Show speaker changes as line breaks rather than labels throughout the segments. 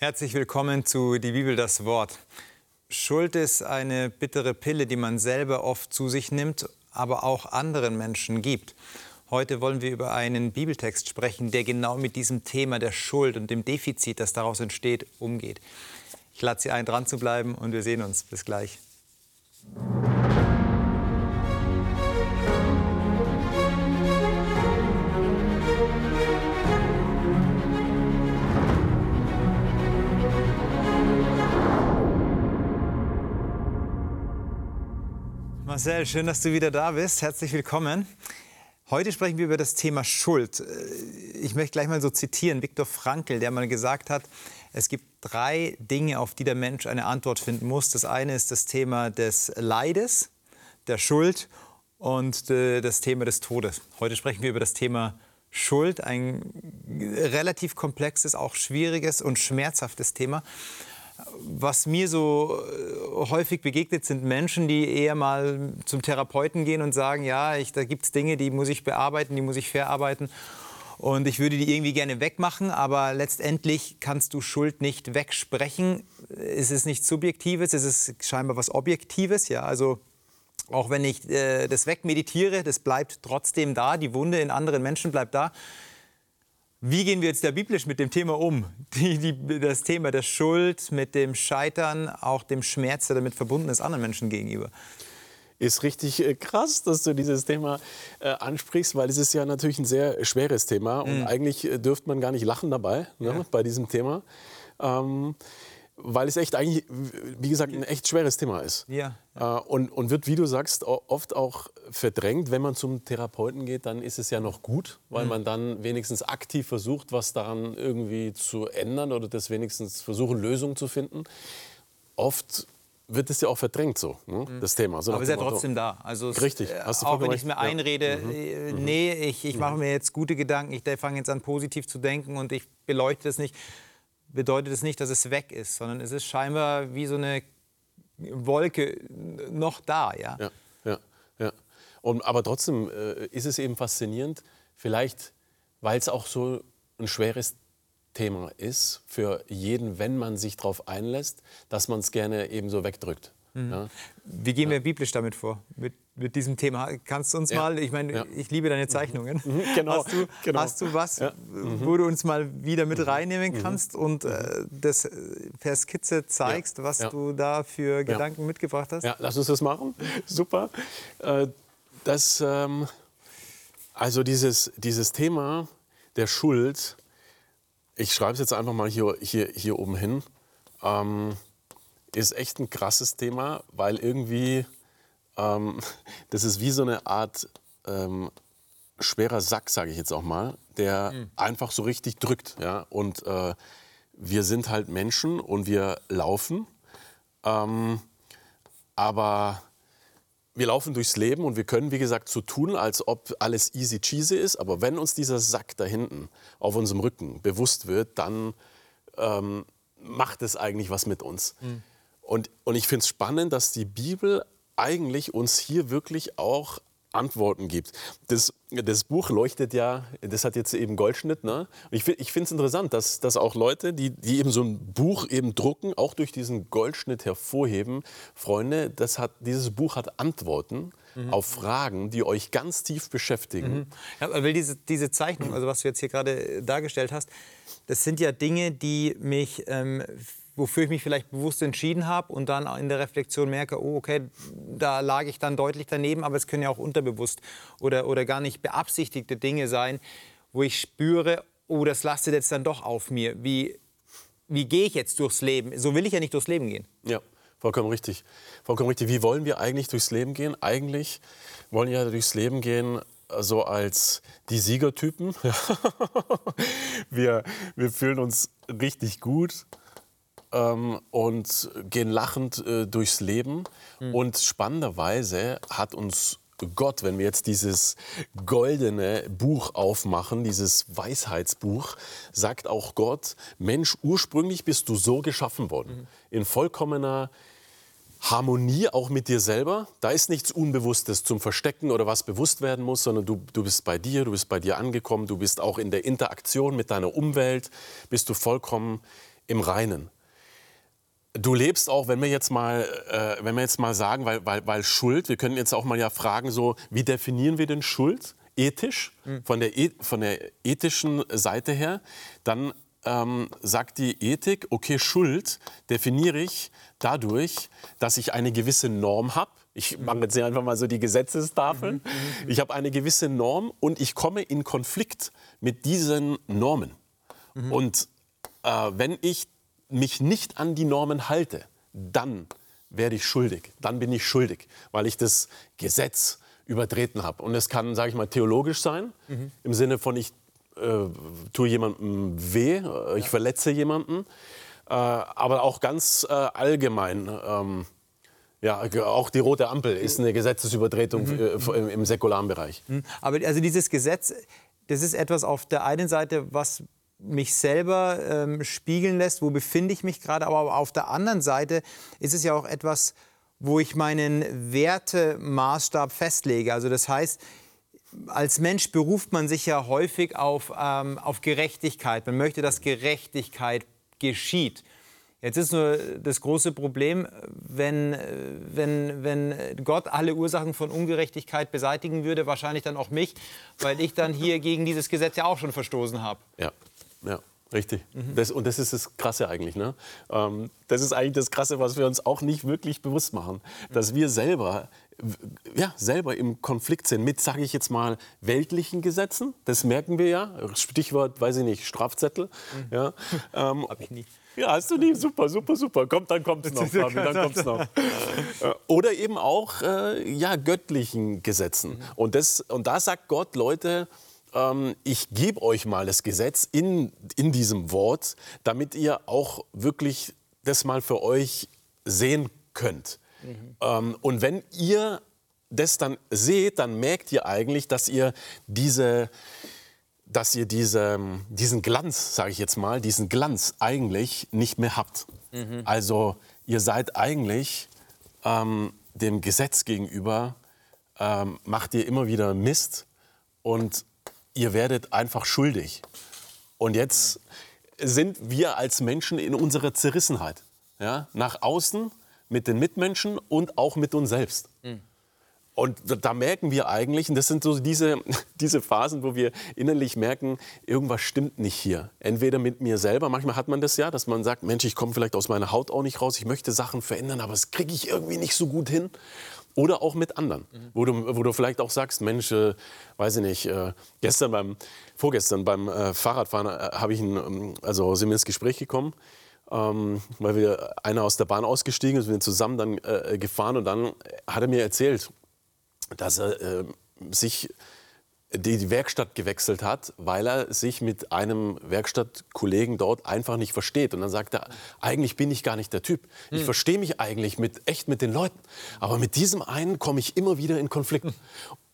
Herzlich willkommen zu Die Bibel, das Wort. Schuld ist eine bittere Pille, die man selber oft zu sich nimmt, aber auch anderen Menschen gibt. Heute wollen wir über einen Bibeltext sprechen, der genau mit diesem Thema der Schuld und dem Defizit, das daraus entsteht, umgeht. Ich lade Sie ein, dran zu bleiben und wir sehen uns. Bis gleich. Marcel, schön, dass du wieder da bist. Herzlich willkommen. Heute sprechen wir über das Thema Schuld. Ich möchte gleich mal so zitieren, Viktor Frankl, der mal gesagt hat, es gibt drei Dinge, auf die der Mensch eine Antwort finden muss. Das eine ist das Thema des Leides, der Schuld und das Thema des Todes. Heute sprechen wir über das Thema Schuld, ein relativ komplexes, auch schwieriges und schmerzhaftes Thema was mir so äh, häufig begegnet, sind Menschen, die eher mal zum Therapeuten gehen und sagen, ja, ich, da gibt es Dinge, die muss ich bearbeiten, die muss ich verarbeiten. Und ich würde die irgendwie gerne wegmachen, aber letztendlich kannst du Schuld nicht wegsprechen. Es ist nichts Subjektives, es ist scheinbar was Objektives. Ja? Also auch wenn ich äh, das wegmeditiere, das bleibt trotzdem da. Die Wunde in anderen Menschen bleibt da. Wie gehen wir jetzt da biblisch mit dem Thema um? Die, die, das Thema der Schuld, mit dem Scheitern, auch dem Schmerz, der damit verbunden ist, anderen Menschen gegenüber.
Ist richtig äh, krass, dass du dieses Thema äh, ansprichst, weil es ist ja natürlich ein sehr schweres Thema und mhm. eigentlich äh, dürfte man gar nicht lachen dabei ne, ja. bei diesem Thema. Ähm, weil es echt eigentlich, wie gesagt, ein echt schweres Thema ist. Ja, ja. Äh, und, und wird, wie du sagst, oft auch verdrängt. Wenn man zum Therapeuten geht, dann ist es ja noch gut, weil mhm. man dann wenigstens aktiv versucht, was daran irgendwie zu ändern oder das wenigstens versuchen, Lösungen zu finden. Oft wird es ja auch verdrängt so, ne, mhm. das Thema. So
Aber es ist ja trotzdem da. Also
Richtig.
Äh, Hast du auch wenn ich mir einrede, mhm. äh, mhm. nee, ich, ich mache mhm. mir jetzt gute Gedanken, ich fange jetzt an positiv zu denken und ich beleuchte es nicht bedeutet es nicht, dass es weg ist, sondern es ist scheinbar wie so eine Wolke noch da. Ja,
ja, ja. ja. Und, aber trotzdem äh, ist es eben faszinierend, vielleicht weil es auch so ein schweres Thema ist für jeden, wenn man sich darauf einlässt, dass man es gerne eben so wegdrückt.
Mhm. Ja? Wie gehen wir biblisch damit vor? Mit, mit diesem Thema. Kannst du uns ja. mal, ich meine, ja. ich liebe deine Zeichnungen. Mhm. Genau. Hast, du, genau. hast du was, mhm. wo du uns mal wieder mit mhm. reinnehmen mhm. kannst und äh, das äh, per Skizze zeigst, was du da für Gedanken mitgebracht hast?
Ja, lass uns das machen. Super. Äh, das, ähm, also dieses, dieses Thema der Schuld, ich schreibe es jetzt einfach mal hier, hier, hier oben hin. Ähm, ist echt ein krasses Thema, weil irgendwie ähm, das ist wie so eine Art ähm, schwerer Sack, sage ich jetzt auch mal, der mhm. einfach so richtig drückt. Ja? Und äh, wir sind halt Menschen und wir laufen, ähm, aber wir laufen durchs Leben und wir können, wie gesagt, so tun, als ob alles easy cheesy ist. Aber wenn uns dieser Sack da hinten auf unserem Rücken bewusst wird, dann ähm, macht es eigentlich was mit uns. Mhm. Und, und ich finde es spannend, dass die Bibel eigentlich uns hier wirklich auch Antworten gibt. Das, das Buch leuchtet ja, das hat jetzt eben Goldschnitt. Ne? ich, ich finde es interessant, dass, dass auch Leute, die, die eben so ein Buch eben drucken, auch durch diesen Goldschnitt hervorheben, Freunde, das hat, dieses Buch hat Antworten mhm. auf Fragen, die euch ganz tief beschäftigen. Mhm.
Ja, weil diese, diese Zeichnung, also was du jetzt hier gerade dargestellt hast, das sind ja Dinge, die mich ähm, wofür ich mich vielleicht bewusst entschieden habe und dann in der Reflexion merke, oh, okay, da lag ich dann deutlich daneben, aber es können ja auch unterbewusst oder, oder gar nicht beabsichtigte Dinge sein, wo ich spüre, oh, das lastet jetzt dann doch auf mir. Wie, wie gehe ich jetzt durchs Leben? So will ich ja nicht durchs Leben gehen.
Ja, vollkommen richtig. Vollkommen richtig. Wie wollen wir eigentlich durchs Leben gehen? Eigentlich wollen wir ja durchs Leben gehen so als die Siegertypen. wir, wir fühlen uns richtig gut ähm, und gehen lachend äh, durchs Leben. Mhm. Und spannenderweise hat uns Gott, wenn wir jetzt dieses goldene Buch aufmachen, dieses Weisheitsbuch, sagt auch Gott, Mensch, ursprünglich bist du so geschaffen worden, mhm. in vollkommener Harmonie auch mit dir selber. Da ist nichts Unbewusstes zum Verstecken oder was bewusst werden muss, sondern du, du bist bei dir, du bist bei dir angekommen, du bist auch in der Interaktion mit deiner Umwelt, bist du vollkommen im Reinen. Du lebst auch, wenn wir jetzt mal, äh, wenn wir jetzt mal sagen, weil, weil, weil Schuld, wir können jetzt auch mal ja fragen, so, wie definieren wir denn Schuld? Ethisch, mhm. von, der, e von der ethischen Seite her, dann ähm, sagt die Ethik, okay, Schuld definiere ich dadurch, dass ich eine gewisse Norm habe. Ich mache jetzt hier einfach mal so die Gesetzestafel. Mhm, mhm, mhm. Ich habe eine gewisse Norm und ich komme in Konflikt mit diesen Normen. Mhm. Und äh, wenn ich mich nicht an die Normen halte, dann werde ich schuldig. Dann bin ich schuldig, weil ich das Gesetz übertreten habe. Und es kann, sage ich mal, theologisch sein, mhm. im Sinne von ich äh, tue jemandem weh, äh, ich ja. verletze jemanden, äh, aber auch ganz äh, allgemein. Ähm, ja, auch die rote Ampel ist eine Gesetzesübertretung mhm. Äh, im, im säkularen Bereich.
Mhm. Aber also dieses Gesetz, das ist etwas auf der einen Seite, was mich selber ähm, spiegeln lässt, wo befinde ich mich gerade, aber auf der anderen Seite ist es ja auch etwas, wo ich meinen Wertemaßstab festlege. Also das heißt, als Mensch beruft man sich ja häufig auf, ähm, auf Gerechtigkeit. Man möchte, dass Gerechtigkeit geschieht. Jetzt ist nur das große Problem, wenn, wenn, wenn Gott alle Ursachen von Ungerechtigkeit beseitigen würde, wahrscheinlich dann auch mich, weil ich dann hier gegen dieses Gesetz ja auch schon verstoßen habe.
Ja, ja. Richtig. Mhm. Das, und das ist das Krasse eigentlich. Ne? Ähm, das ist eigentlich das Krasse, was wir uns auch nicht wirklich bewusst machen. Dass wir selber, ja, selber im Konflikt sind mit, sage ich jetzt mal, weltlichen Gesetzen. Das merken wir ja. Stichwort, weiß ich nicht, Strafzettel. Mhm. Ja, ähm, Hab ich nie. Ja, hast du nie. Super, super, super. Kommt, dann kommt es noch, Fabi, dann kommt's noch. Äh, oder eben auch äh, ja, göttlichen Gesetzen. Mhm. Und, das, und da sagt Gott, Leute, ähm, ich gebe euch mal das Gesetz in, in diesem Wort, damit ihr auch wirklich das mal für euch sehen könnt. Mhm. Ähm, und wenn ihr das dann seht, dann merkt ihr eigentlich, dass ihr diese dass ihr diese, diesen Glanz, sage ich jetzt mal, diesen Glanz eigentlich nicht mehr habt. Mhm. Also ihr seid eigentlich ähm, dem Gesetz gegenüber, ähm, macht ihr immer wieder Mist und ihr werdet einfach schuldig. Und jetzt sind wir als Menschen in unserer Zerrissenheit. Ja? Nach außen mit den Mitmenschen und auch mit uns selbst. Mhm. Und da merken wir eigentlich, und das sind so diese, diese Phasen, wo wir innerlich merken, irgendwas stimmt nicht hier. Entweder mit mir selber, manchmal hat man das ja, dass man sagt, Mensch, ich komme vielleicht aus meiner Haut auch nicht raus, ich möchte Sachen verändern, aber das kriege ich irgendwie nicht so gut hin. Oder auch mit anderen, mhm. wo, du, wo du vielleicht auch sagst, Mensch, äh, weiß ich nicht, äh, gestern beim, vorgestern beim äh, Fahrradfahren äh, habe ich ein, ähm, also sind wir ins Gespräch gekommen, ähm, weil wir einer aus der Bahn ausgestiegen ist, wir sind zusammen dann äh, gefahren und dann hat er mir erzählt, dass er äh, sich die Werkstatt gewechselt hat, weil er sich mit einem Werkstattkollegen dort einfach nicht versteht. Und dann sagt er, eigentlich bin ich gar nicht der Typ. Ich hm. verstehe mich eigentlich mit, echt mit den Leuten. Aber mit diesem einen komme ich immer wieder in Konflikt.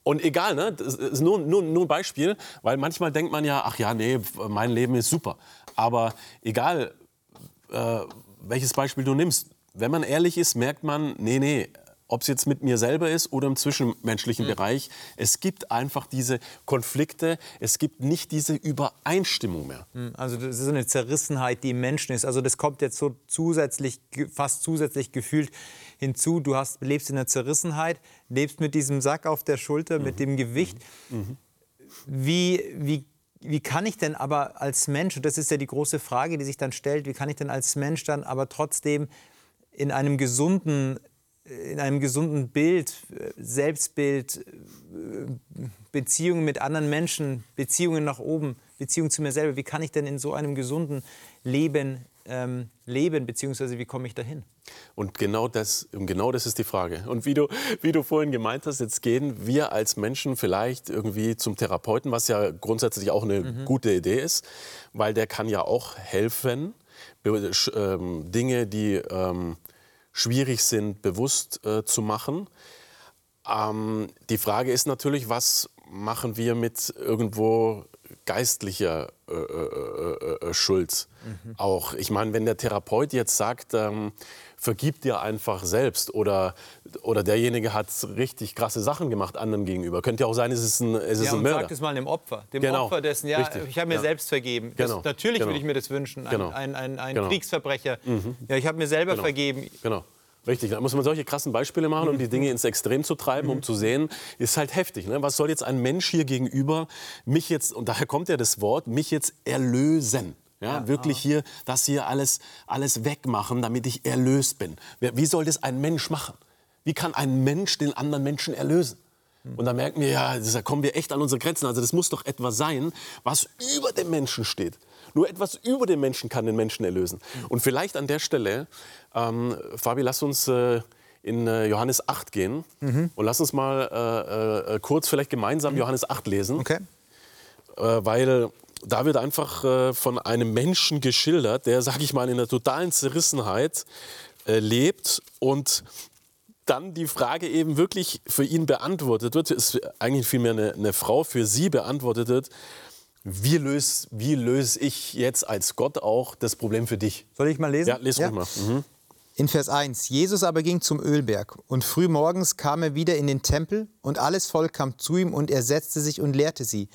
Und egal, ne? das ist nur, nur, nur ein Beispiel, weil manchmal denkt man ja, ach ja, nee, mein Leben ist super. Aber egal, äh, welches Beispiel du nimmst, wenn man ehrlich ist, merkt man, nee, nee, ob es jetzt mit mir selber ist oder im zwischenmenschlichen mhm. Bereich. Es gibt einfach diese Konflikte, es gibt nicht diese Übereinstimmung mehr.
Hm, also das ist eine Zerrissenheit, die im Menschen ist. Also das kommt jetzt so zusätzlich, fast zusätzlich gefühlt hinzu. Du hast, lebst in der Zerrissenheit, lebst mit diesem Sack auf der Schulter, mhm. mit dem Gewicht. Mhm. mhm. Wie, wie wie kann ich denn aber als Mensch, und das ist ja die große Frage, die sich dann stellt, wie kann ich denn als Mensch dann aber trotzdem in einem gesunden in einem gesunden Bild, Selbstbild, Beziehungen mit anderen Menschen, Beziehungen nach oben, Beziehungen zu mir selber. Wie kann ich denn in so einem gesunden Leben ähm, leben, beziehungsweise wie komme ich dahin?
Und genau das, genau das ist die Frage. Und wie du, wie du vorhin gemeint hast, jetzt gehen wir als Menschen vielleicht irgendwie zum Therapeuten, was ja grundsätzlich auch eine mhm. gute Idee ist, weil der kann ja auch helfen, ähm, Dinge, die ähm, schwierig sind, bewusst äh, zu machen. Ähm, die Frage ist natürlich, was machen wir mit irgendwo geistlicher äh, äh, äh, äh Schuld mhm. auch? Ich meine, wenn der Therapeut jetzt sagt, ähm, vergib dir einfach selbst oder, oder derjenige hat richtig krasse Sachen gemacht anderen gegenüber. Könnte ja auch sein, es ist ein, es ist
ja,
ein Mörder.
Sag das mal dem Opfer. Dem
Genau.
Opfer dessen, ja,
Richtig.
ich habe mir
Ja.
selbst vergeben. Das,
Genau.
Natürlich
Genau.
würde ich mir das wünschen. Ein,
Genau.
ein, ein, ein
Genau.
Kriegsverbrecher. Ja, ich habe mir selber
Genau.
vergeben.
Genau. Richtig, da muss man solche krassen Beispiele machen, um die Dinge ins Extrem zu treiben, um zu sehen, ist halt heftig. Ne? Was soll jetzt ein Mensch hier gegenüber mich jetzt, und daher kommt ja das Wort, mich jetzt erlösen? Ja, wirklich hier, das hier alles, alles wegmachen, damit ich erlöst bin. Wie soll das ein Mensch machen? Wie kann ein Mensch den anderen Menschen erlösen? Und da merken wir, ja, da kommen wir echt an unsere Grenzen. Also das muss doch etwas sein, was über dem Menschen steht. Nur etwas über dem Menschen kann den Menschen erlösen. Und vielleicht an der Stelle, ähm, Fabi, lass uns äh, in äh, Johannes 8 gehen und lass uns mal äh, äh, kurz vielleicht gemeinsam Johannes 8 lesen
Okay.
äh, weil da wird einfach äh, von einem Menschen geschildert, der, sag ich mal, in einer totalen Zerrissenheit äh, lebt und dann die Frage eben wirklich für ihn beantwortet wird, ist eigentlich vielmehr eine, eine Frau für sie beantwortet wird, wie löse wie löse ich jetzt als Gott auch das Problem für dich?
Soll ich mal lesen?
Ja, les ruhig mal. Mhm.
In Vers 1. Jesus aber ging zum Ölberg und frühmorgens kam er wieder in den Tempel und alles Volk kam zu ihm und er setzte sich und lehrte sie.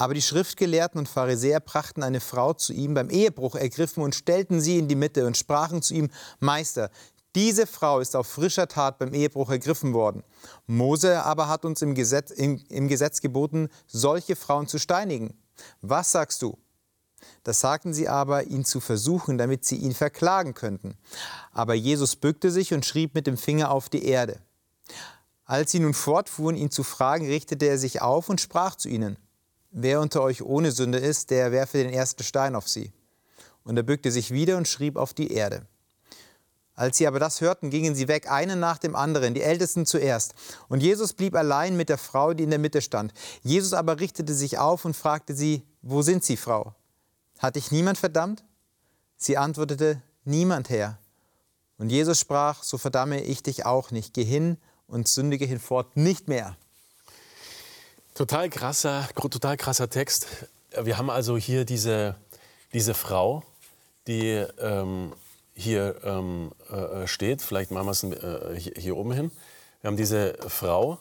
Aber die Schriftgelehrten und Pharisäer brachten eine Frau zu ihm beim Ehebruch ergriffen und stellten sie in die Mitte und sprachen zu ihm, Meister, diese Frau ist auf frischer Tat beim Ehebruch ergriffen worden. Mose aber hat uns im Gesetz, im, im Gesetz geboten, solche Frauen zu steinigen. Was sagst du? Das sagten sie aber, ihn zu versuchen, damit sie ihn verklagen könnten. Aber Jesus bückte sich und schrieb mit dem Finger auf die Erde. Als sie nun fortfuhren, ihn zu fragen, richtete er sich auf und sprach zu ihnen, Wer unter euch ohne Sünde ist, der werfe den ersten Stein auf sie. Und er bückte sich wieder und schrieb auf die Erde. Als sie aber das hörten, gingen sie weg, einen nach dem anderen, die Ältesten zuerst. Und Jesus blieb allein mit der Frau, die in der Mitte stand. Jesus aber richtete sich auf und fragte sie, Wo sind Sie, Frau? Hat dich niemand verdammt? Sie antwortete, Niemand, Herr. Und Jesus sprach, so verdamme ich dich auch nicht. Geh hin und sündige hinfort nicht mehr.
Total krasser, total krasser Text. Wir haben also hier diese, diese Frau, die ähm, hier ähm, äh, steht. Vielleicht machen wir es äh, hier, hier oben hin. Wir haben diese Frau,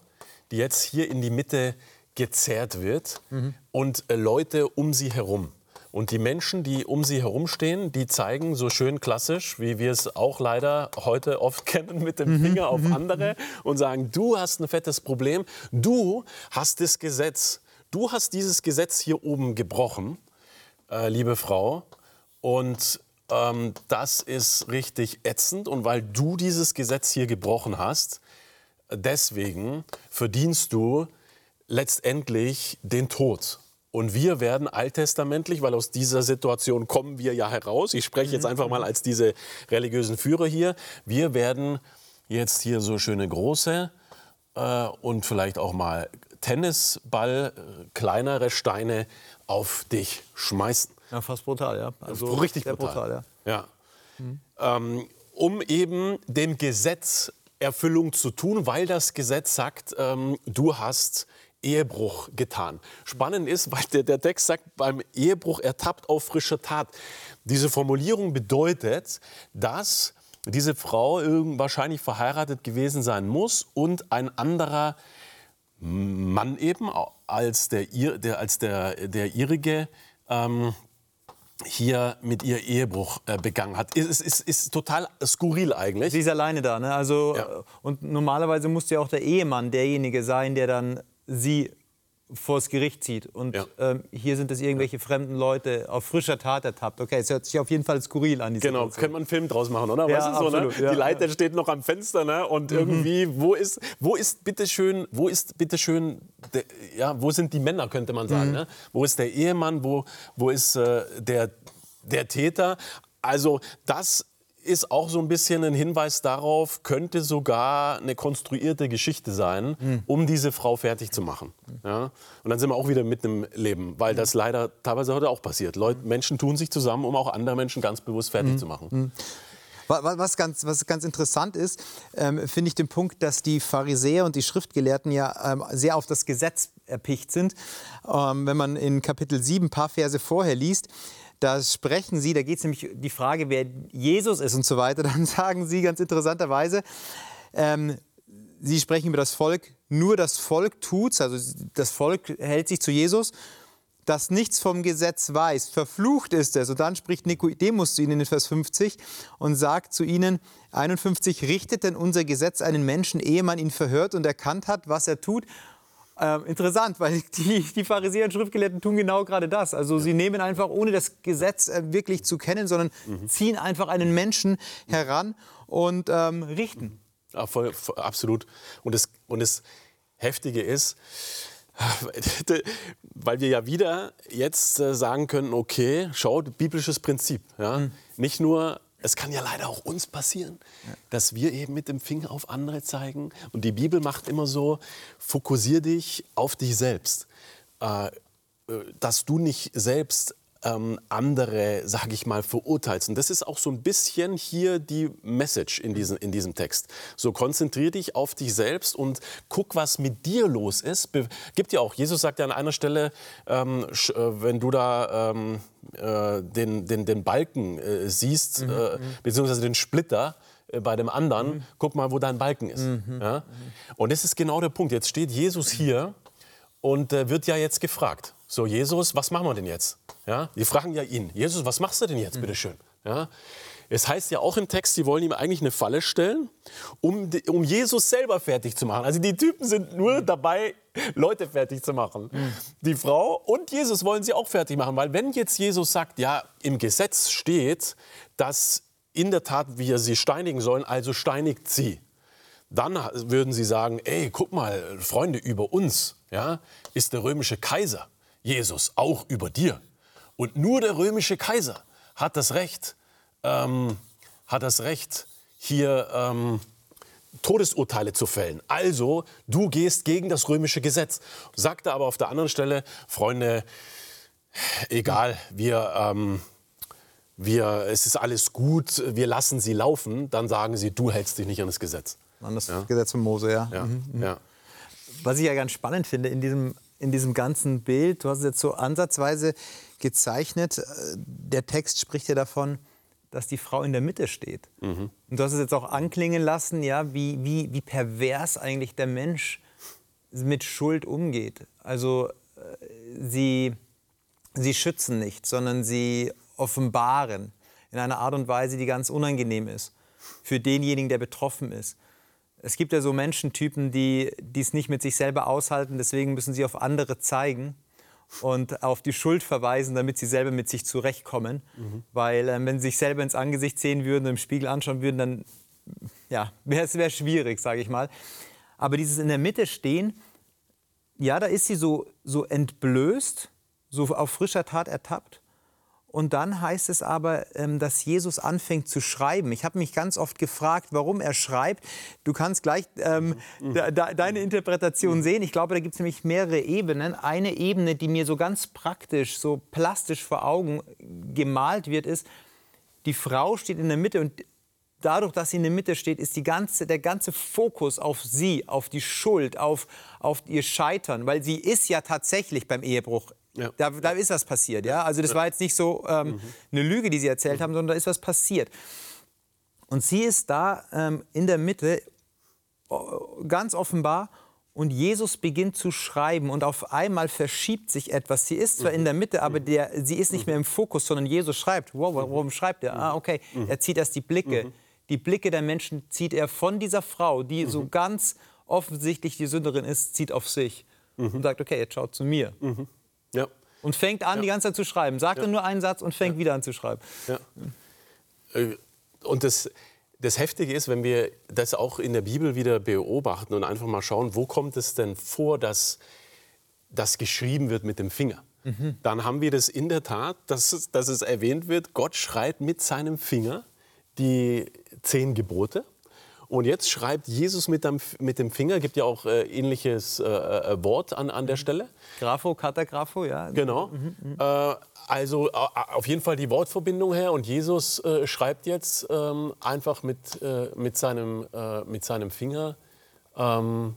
die jetzt hier in die Mitte gezerrt wird und äh, Leute um sie herum. Und die Menschen, die um sie herumstehen, die zeigen so schön klassisch, wie wir es auch leider heute oft kennen, mit dem Finger auf andere und sagen, du hast ein fettes Problem, du hast das Gesetz, du hast dieses Gesetz hier oben gebrochen, äh, liebe Frau. Und ähm, das ist richtig ätzend. Und weil du dieses Gesetz hier gebrochen hast, deswegen verdienst du letztendlich den Tod. Und wir werden alttestamentlich, weil aus dieser Situation kommen wir ja heraus. Ich spreche jetzt einfach mal als diese religiösen Führer hier. Wir werden jetzt hier so schöne große äh, und vielleicht auch mal Tennisball, äh, kleinere Steine auf dich schmeißen.
Ja, fast brutal, ja. Also
Richtig
sehr
brutal.
ja.
Ja. Ähm, um eben dem Gesetz Erfüllung zu tun, weil das Gesetz sagt, ähm, du hast Ehebruch getan. Spannend ist, weil der, der Text sagt, beim Ehebruch ertappt auf frischer Tat. Diese Formulierung bedeutet, dass diese Frau wahrscheinlich verheiratet gewesen sein muss und ein anderer Mann eben als der, der, als der, der ihrige ähm, hier mit ihr Ehebruch äh, begangen hat. Es ist, ist, ist total skurril eigentlich.
Sie ist alleine da, ne? Also,
Ja.
äh, Und normalerweise muss ja auch der Ehemann derjenige sein, der dann sie vors Gericht zieht. Und
Ja.
ähm, hier sind es irgendwelche fremden Leute auf frischer Tat ertappt. Okay, es hört sich auf jeden Fall skurril an. Die
Genau,
Situation.
könnte man einen Film draus machen, oder?
Ja,
so, ne?
absolut, ja,
Die Leiter steht noch am Fenster, ne? Und irgendwie, wo ist, wo ist bitteschön, wo ist bitteschön, ja, wo sind die Männer, könnte man sagen, ne? Wo ist der Ehemann, wo, wo ist äh, der, der Täter? Also das ist auch so ein bisschen ein Hinweis darauf, könnte sogar eine konstruierte Geschichte sein, um diese Frau fertig zu machen. Ja? Und dann sind wir auch wieder mit im Leben, weil das leider teilweise heute auch passiert. Leute, Menschen tun sich zusammen, um auch andere Menschen ganz bewusst fertig zu machen.
Wa- Was ganz, was ganz interessant ist, ähm, finde ich den Punkt, dass die Pharisäer und die Schriftgelehrten ja ähm, sehr auf das Gesetz erpicht sind. Ähm, wenn man in Kapitel 7 ein paar Verse vorher liest, da sprechen sie, da geht es nämlich die Frage, wer Jesus ist und so weiter. Dann sagen sie ganz interessanterweise, ähm, sie sprechen über das Volk, nur das Volk tut's, also das Volk hält sich zu Jesus, das nichts vom Gesetz weiß. Verflucht ist es. Und dann spricht Nikodemus zu ihnen in Vers 50 und sagt zu ihnen, 51, richtet denn unser Gesetz einen Menschen, ehe man ihn verhört und erkannt hat, was er tut? Ähm, interessant, weil die, die Pharisäer und Schriftgelehrten tun genau gerade das. Also sie nehmen einfach, ohne das Gesetz äh, wirklich zu kennen, sondern mhm. ziehen einfach einen Menschen heran und ähm, richten.
Ja, voll, voll, absolut. Und das, und das Heftige ist, weil wir ja wieder jetzt äh, sagen können, okay, schau, biblisches Prinzip. Ja? Mhm. Nicht nur es kann ja leider auch uns passieren, dass wir eben mit dem Finger auf andere zeigen. Und die Bibel macht immer so, fokussier dich auf dich selbst. Äh, äh dass du nicht selbst ähm, andere, sage ich mal, verurteilst. Und das ist auch so ein bisschen hier die Message in, diesen, in diesem Text. So konzentrier dich auf dich selbst und guck, was mit dir los ist. Be gibt ja auch, Jesus sagt ja an einer Stelle, ähm, äh, wenn du da ähm, äh, den, den, den Balken äh, siehst, mhm, äh, mhm. beziehungsweise den Splitter, äh, bei dem anderen, mhm. guck mal, wo dein Balken ist. Mhm. Ja? Und das ist genau der Punkt. Jetzt steht Jesus hier und äh, wird ja jetzt gefragt. So, Jesus, was machen wir denn jetzt? Ja, die fragen ja ihn, Jesus, was machst du denn jetzt, mhm. bitteschön? Ja, es heißt ja auch im Text, sie wollen ihm eigentlich eine Falle stellen, um, um Jesus selber fertig zu machen. Also die Typen sind nur dabei, Leute fertig zu machen. Mhm. Die Frau und Jesus wollen sie auch fertig machen, weil wenn jetzt Jesus sagt, ja, im Gesetz steht, dass in der Tat wir sie steinigen sollen, also steinigt sie. Dann würden sie sagen, ey, guck mal, Freunde, über uns ja, ist der römische Kaiser. Jesus, auch über dir. Und nur der römische Kaiser hat das Recht, ähm, hat das Recht hier ähm, Todesurteile zu fällen. Also, du gehst gegen das römische Gesetz. Sagte aber auf der anderen Stelle, Freunde, egal, wir, ähm, wir, es ist alles gut, wir lassen sie laufen. Dann sagen sie, du hältst dich nicht an das Gesetz.
An das ja? Gesetz von Mose, ja.
ja, mhm. ja.
Was ich ja ganz spannend finde in diesem in diesem ganzen Bild. Du hast es jetzt so ansatzweise gezeichnet. Äh, der Text spricht ja davon, dass die Frau in der Mitte steht. Mhm. Und du hast es jetzt auch anklingen lassen, ja, wie, wie, wie pervers eigentlich der Mensch mit Schuld umgeht. Also äh, sie, sie schützen nicht, sondern sie offenbaren in einer Art und Weise, die ganz unangenehm ist für denjenigen, der betroffen ist. Es gibt ja so Menschentypen, die es nicht mit sich selber aushalten, deswegen müssen sie auf andere zeigen und auf die Schuld verweisen, damit sie selber mit sich zurechtkommen. Mhm. Weil äh, wenn sie sich selber ins Angesicht sehen würden und im Spiegel anschauen würden, dann ja, wäre es wär schwierig, sage ich mal. Aber dieses in der Mitte stehen, ja, da ist sie so, so entblößt, so auf frischer Tat ertappt. Und dann heißt es aber, ähm, dass Jesus anfängt zu schreiben. Ich habe mich ganz oft gefragt, warum er schreibt. Du kannst gleich ähm, mhm. de deine Interpretation sehen. Ich glaube, da gibt es nämlich mehrere Ebenen. Eine Ebene, die mir so ganz praktisch, so plastisch vor Augen gemalt wird, ist, die Frau steht in der Mitte und dadurch, dass sie in der Mitte steht, ist die ganze, der ganze Fokus auf sie, auf die Schuld, auf, auf ihr Scheitern, weil sie ist ja tatsächlich beim Ehebruch ja. Da, da, ist was passiert. Ja? Also das war jetzt nicht so ähm, mhm. eine Lüge, die sie erzählt mhm. haben, sondern da ist was passiert. Und sie ist da ähm, in der Mitte, ganz offenbar, und Jesus beginnt zu schreiben und auf einmal verschiebt sich etwas. Sie ist zwar mhm. in der Mitte, aber mhm. der, sie ist nicht mehr im Fokus, sondern Jesus schreibt. Wow, warum schreibt er? Ah, okay. Mhm. Er zieht erst die Blicke. Mhm. Die Blicke der Menschen zieht er von dieser Frau, die so ganz offensichtlich die Sünderin ist, zieht auf sich und sagt, okay, jetzt schaut zu mir. Und fängt an, ja. die ganze Zeit zu schreiben. Sagt ja. nur einen Satz und fängt wieder an zu schreiben.
Äh, und das, das Heftige ist, wenn wir das auch in der Bibel wieder beobachten und einfach mal schauen, wo kommt es denn vor, dass das geschrieben wird mit dem Finger? Mhm. Dann haben wir das in der Tat, dass, dass es erwähnt wird, Gott schreibt mit seinem Finger die zehn Gebote. Und jetzt schreibt Jesus mit dem, mit dem Finger, gibt ja auch äh, ähnliches äh, äh, Wort an, an der mhm. Stelle.
Grapho, Katagrapho, ja.
Genau. Mhm, mhm. Äh, also auf jeden Fall die Wortverbindung her. Und Jesus äh, schreibt jetzt ähm, einfach mit, äh, mit, seinem, mit seinem Finger ähm,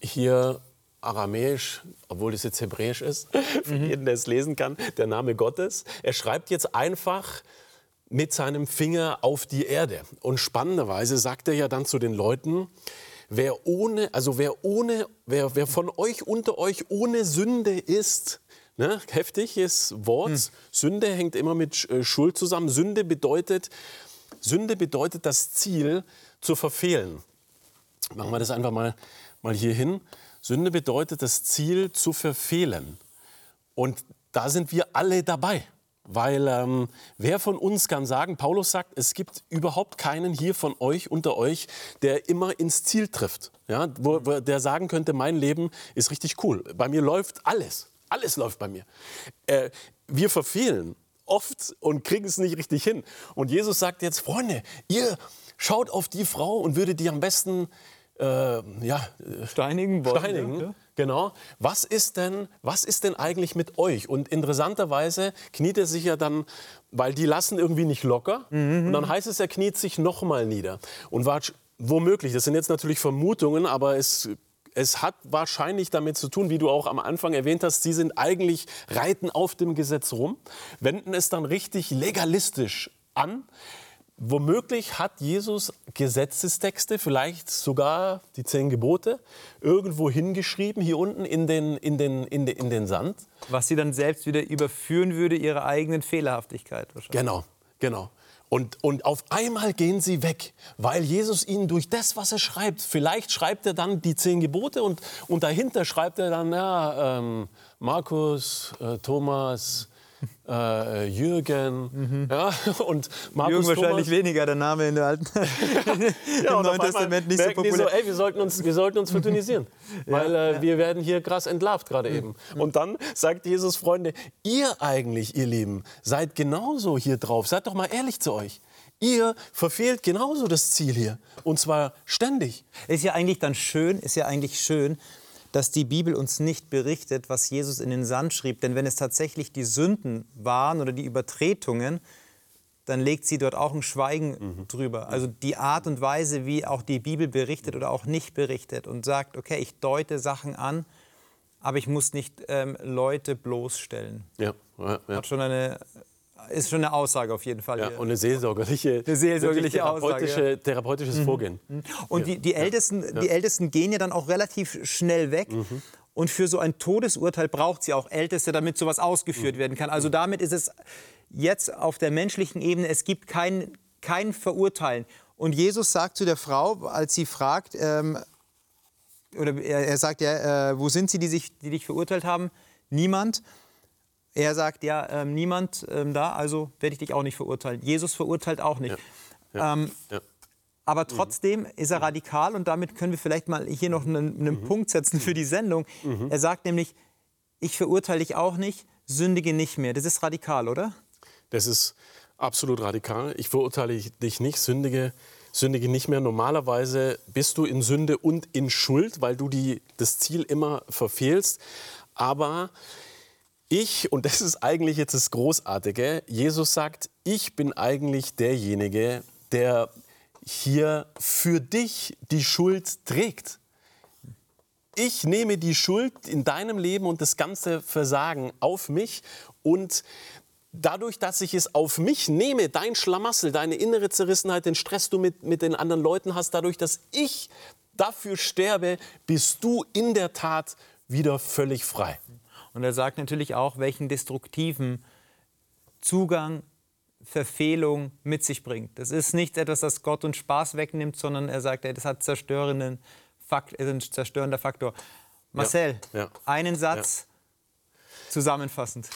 hier Aramäisch, obwohl das jetzt Hebräisch ist, für jeden, der es lesen kann, der Name Gottes. Er schreibt jetzt einfach mit seinem Finger auf die Erde. Und spannenderweise sagt er ja dann zu den Leuten, wer ohne, also wer ohne, wer, wer von euch unter euch ohne Sünde ist, ne, heftiges Wort, hm. Sünde hängt immer mit äh, Schuld zusammen. Sünde bedeutet, Sünde bedeutet das Ziel zu verfehlen. Machen wir das einfach mal, mal hier hin. Sünde bedeutet das Ziel zu verfehlen. Und da sind wir alle dabei. Weil ähm, wer von uns kann sagen, Paulus sagt, es gibt überhaupt keinen hier von euch, unter euch, der immer ins Ziel trifft. Ja, wo, wo der sagen könnte, mein Leben ist richtig cool. Bei mir läuft alles. Alles läuft bei mir. Äh, wir verfehlen oft und kriegen es nicht richtig hin. Und Jesus sagt jetzt, Freunde, ihr schaut auf die Frau und würdet die am besten äh, ja,
steinigen.
Wollen, steinigen. Ja. Genau. Was ist, denn, was ist denn eigentlich mit euch? Und interessanterweise kniet er sich ja dann, weil die lassen irgendwie nicht locker. Mhm. Und dann heißt es, er kniet sich nochmal nieder. Und war womöglich, das sind jetzt natürlich Vermutungen, aber es es hat wahrscheinlich damit zu tun, wie du auch am Anfang erwähnt hast, sie sind eigentlich reiten auf dem Gesetz rum, wenden es dann richtig legalistisch an. Womöglich hat Jesus Gesetzestexte, vielleicht sogar die zehn Gebote, irgendwo hingeschrieben, hier unten in den, in den, in den, in den Sand.
Was sie dann selbst wieder überführen würde, ihre eigenen Fehlerhaftigkeit
wahrscheinlich. Genau, genau. Und, und auf einmal gehen sie weg, weil Jesus ihnen durch das, was er schreibt, vielleicht schreibt er dann die zehn Gebote und, und dahinter schreibt er dann, ja, ähm, Markus, äh, Thomas, äh, Jürgen mhm. ja, und
Markus Jürgen wahrscheinlich Thomas. weniger, der Name in der alten
ja, im Neuen Testament nicht so populär. So, ey, wir sollten uns, wir sollten uns fraternisieren, weil äh, ja. wir werden hier krass entlarvt gerade mhm. eben. Und dann sagt Jesus, Freunde, ihr eigentlich, ihr Lieben, seid genauso hier drauf. Seid doch mal ehrlich zu euch. Ihr verfehlt genauso das Ziel hier. Und zwar ständig.
Ist ja eigentlich dann schön, ist ja eigentlich schön, dass die Bibel uns nicht berichtet, was Jesus in den Sand schrieb. Denn wenn es tatsächlich die Sünden waren oder die Übertretungen, dann legt sie dort auch ein Schweigen mhm. drüber. Also die Art und Weise, wie auch die Bibel berichtet oder auch nicht berichtet und sagt, okay, ich deute Sachen an, aber ich muss nicht ähm, Leute bloßstellen.
Ja, ja, ja.
Hat schon eine ist schon eine Aussage auf jeden Fall.
Ja, und eine seelsorgerliche,
eine seelsorgerliche
therapeutische, Aussage, ja. therapeutisches mhm. Vorgehen.
Mhm. Und die, die, Ältesten, die Ältesten gehen ja dann auch relativ schnell weg. Mhm. Und für so ein Todesurteil braucht sie auch Älteste, damit sowas ausgeführt mhm. werden kann. Also damit ist es jetzt auf der menschlichen Ebene, es gibt kein, kein Verurteilen. Und Jesus sagt zu der Frau, als sie fragt, ähm, oder er, er, sagt ja, äh, wo sind sie, die, sich, die dich verurteilt haben? Niemand. Er sagt, ja, ähm, niemand ähm, da, also werde ich dich auch nicht verurteilen. Jesus verurteilt auch nicht. Ja. Ja. Ähm, ja. Aber mhm. trotzdem mhm. ist er radikal und damit können wir vielleicht mal hier noch einen, einen mhm. Punkt setzen für die Sendung. Mhm. Er sagt nämlich, ich verurteile dich auch nicht, sündige nicht mehr. Das ist radikal, oder?
Das ist absolut radikal. Ich verurteile dich nicht, sündige, sündige nicht mehr. Normalerweise bist du in Sünde und in Schuld, weil du die, das Ziel immer verfehlst. Aber ich, und das ist eigentlich jetzt das Großartige, Jesus sagt, ich bin eigentlich derjenige, der hier für dich die Schuld trägt. Ich nehme die Schuld in deinem Leben und das ganze Versagen auf mich und dadurch, dass ich es auf mich nehme, dein Schlamassel, deine innere Zerrissenheit, den Stress du mit, mit den anderen Leuten hast, dadurch, dass ich dafür sterbe, bist du in der Tat wieder völlig frei.
Und er sagt natürlich auch, welchen destruktiven Zugang Verfehlung mit sich bringt. Das ist nicht etwas, das Gott uns Spaß wegnimmt, sondern er sagt, das hat zerstörenden Fakt, ein zerstörender Faktor. Marcel, ja, ja. einen Satz ja. zusammenfassend.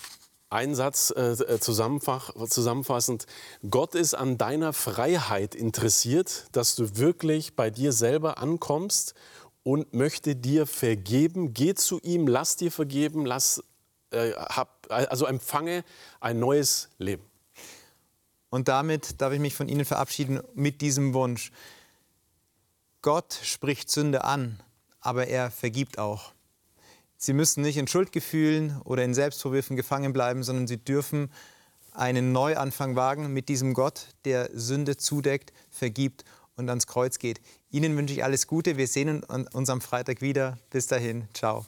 Ein Satz äh, äh zusammenfassend. Gott ist an deiner Freiheit interessiert, dass du wirklich bei dir selber ankommst und möchte dir vergeben. Geh zu ihm, lass dir vergeben, lass, äh, hab, also empfange ein neues Leben.
Und damit darf ich mich von Ihnen verabschieden mit diesem Wunsch. Gott spricht Sünde an, aber er vergibt auch. Sie müssen nicht in Schuldgefühlen oder in Selbstvorwürfen gefangen bleiben, sondern Sie dürfen einen Neuanfang wagen mit diesem Gott, der Sünde zudeckt, vergibt und ans Kreuz geht. Ihnen wünsche ich alles Gute. Wir sehen uns am Freitag wieder. Bis dahin. Ciao.